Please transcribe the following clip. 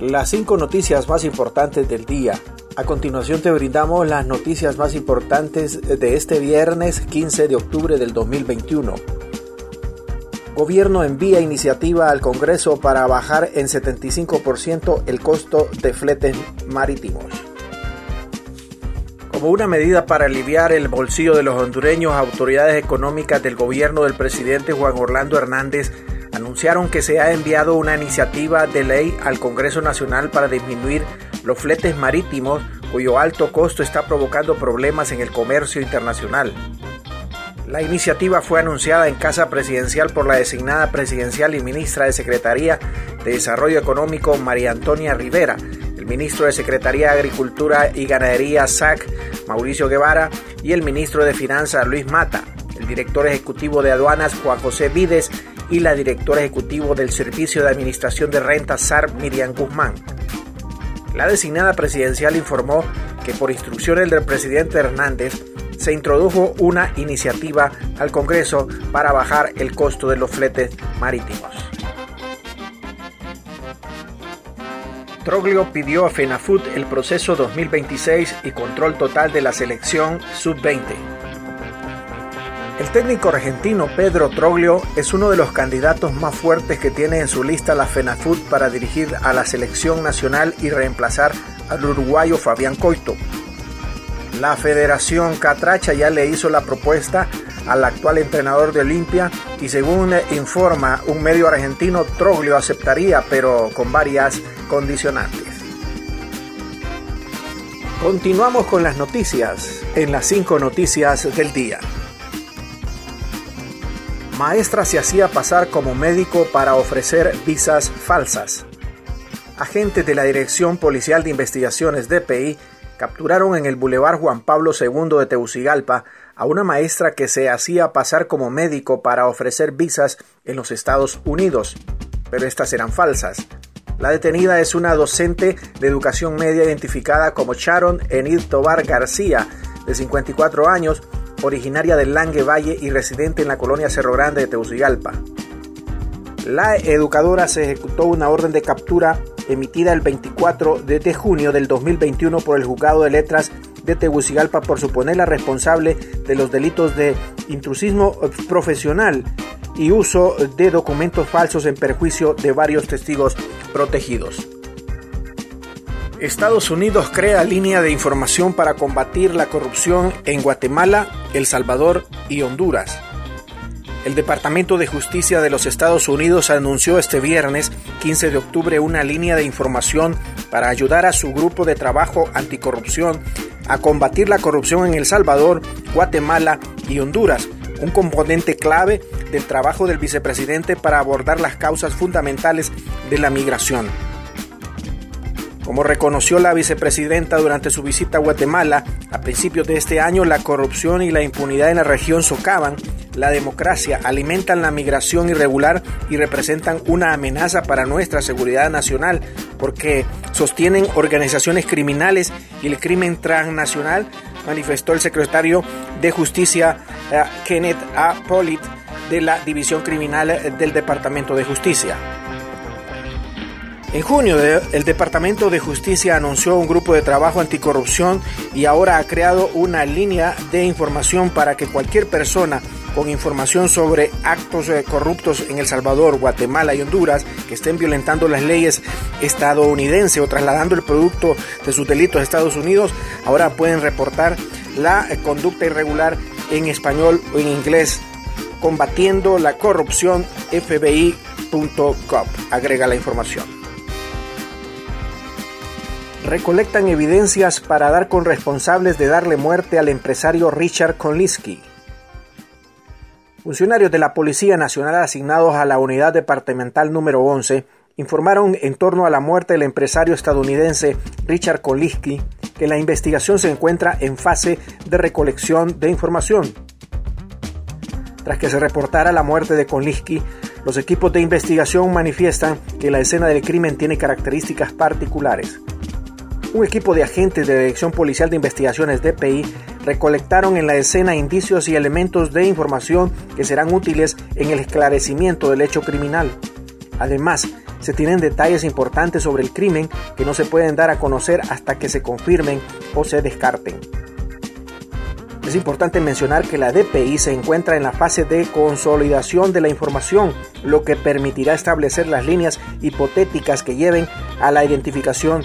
las cinco noticias más importantes del día. A continuación te brindamos las noticias más importantes de este viernes 15 de octubre del 2021. Gobierno envía iniciativa al Congreso para bajar en 75% el costo de fletes marítimos. Como una medida para aliviar el bolsillo de los hondureños, autoridades económicas del gobierno del presidente Juan Orlando Hernández anunciaron que se ha enviado una iniciativa de ley al Congreso Nacional para disminuir los fletes marítimos cuyo alto costo está provocando problemas en el comercio internacional. La iniciativa fue anunciada en Casa Presidencial por la designada presidencial y ministra de Secretaría de Desarrollo Económico María Antonia Rivera, el ministro de Secretaría de Agricultura y Ganadería SAC Mauricio Guevara y el ministro de Finanzas Luis Mata, el director ejecutivo de aduanas Juan José Vides y la directora ejecutiva del Servicio de Administración de Rentas SAR Miriam Guzmán. La designada presidencial informó que por instrucciones del presidente Hernández se introdujo una iniciativa al Congreso para bajar el costo de los fletes marítimos. Troglio pidió a FENAFUT el proceso 2026 y control total de la selección sub-20. El técnico argentino Pedro Troglio es uno de los candidatos más fuertes que tiene en su lista la FENAFUT para dirigir a la selección nacional y reemplazar al uruguayo Fabián Coito. La Federación Catracha ya le hizo la propuesta al actual entrenador de Olimpia y según informa un medio argentino, Troglio aceptaría, pero con varias condicionantes. Continuamos con las noticias en las cinco noticias del día. Maestra se hacía pasar como médico para ofrecer visas falsas. Agentes de la Dirección Policial de Investigaciones DPI capturaron en el Boulevard Juan Pablo II de Tegucigalpa a una maestra que se hacía pasar como médico para ofrecer visas en los Estados Unidos, pero estas eran falsas. La detenida es una docente de educación media identificada como Sharon Enid Tobar García, de 54 años, originaria del Langue Valle y residente en la colonia Cerro Grande de Tegucigalpa. La educadora se ejecutó una orden de captura emitida el 24 de junio del 2021 por el Juzgado de Letras de Tegucigalpa por suponerla responsable de los delitos de intrusismo profesional y uso de documentos falsos en perjuicio de varios testigos protegidos. Estados Unidos crea línea de información para combatir la corrupción en Guatemala, El Salvador y Honduras. El Departamento de Justicia de los Estados Unidos anunció este viernes 15 de octubre una línea de información para ayudar a su grupo de trabajo anticorrupción a combatir la corrupción en El Salvador, Guatemala y Honduras, un componente clave del trabajo del vicepresidente para abordar las causas fundamentales de la migración. Como reconoció la vicepresidenta durante su visita a Guatemala, a principios de este año la corrupción y la impunidad en la región socavan la democracia, alimentan la migración irregular y representan una amenaza para nuestra seguridad nacional porque sostienen organizaciones criminales y el crimen transnacional, manifestó el secretario de Justicia eh, Kenneth A. Pollitt de la División Criminal del Departamento de Justicia. En junio, el Departamento de Justicia anunció un grupo de trabajo anticorrupción y ahora ha creado una línea de información para que cualquier persona con información sobre actos eh, corruptos en El Salvador, Guatemala y Honduras que estén violentando las leyes estadounidenses o trasladando el producto de sus delitos a Estados Unidos, ahora pueden reportar la eh, conducta irregular en español o en inglés combatiendo la corrupción fbi.gov. Agrega la información recolectan evidencias para dar con responsables de darle muerte al empresario Richard Konlisky. Funcionarios de la Policía Nacional asignados a la Unidad Departamental número 11 informaron en torno a la muerte del empresario estadounidense Richard Konlisky que la investigación se encuentra en fase de recolección de información. Tras que se reportara la muerte de Konlisky, los equipos de investigación manifiestan que la escena del crimen tiene características particulares. Un equipo de agentes de Dirección Policial de Investigaciones DPI recolectaron en la escena indicios y elementos de información que serán útiles en el esclarecimiento del hecho criminal. Además, se tienen detalles importantes sobre el crimen que no se pueden dar a conocer hasta que se confirmen o se descarten. Es importante mencionar que la DPI se encuentra en la fase de consolidación de la información, lo que permitirá establecer las líneas hipotéticas que lleven a la identificación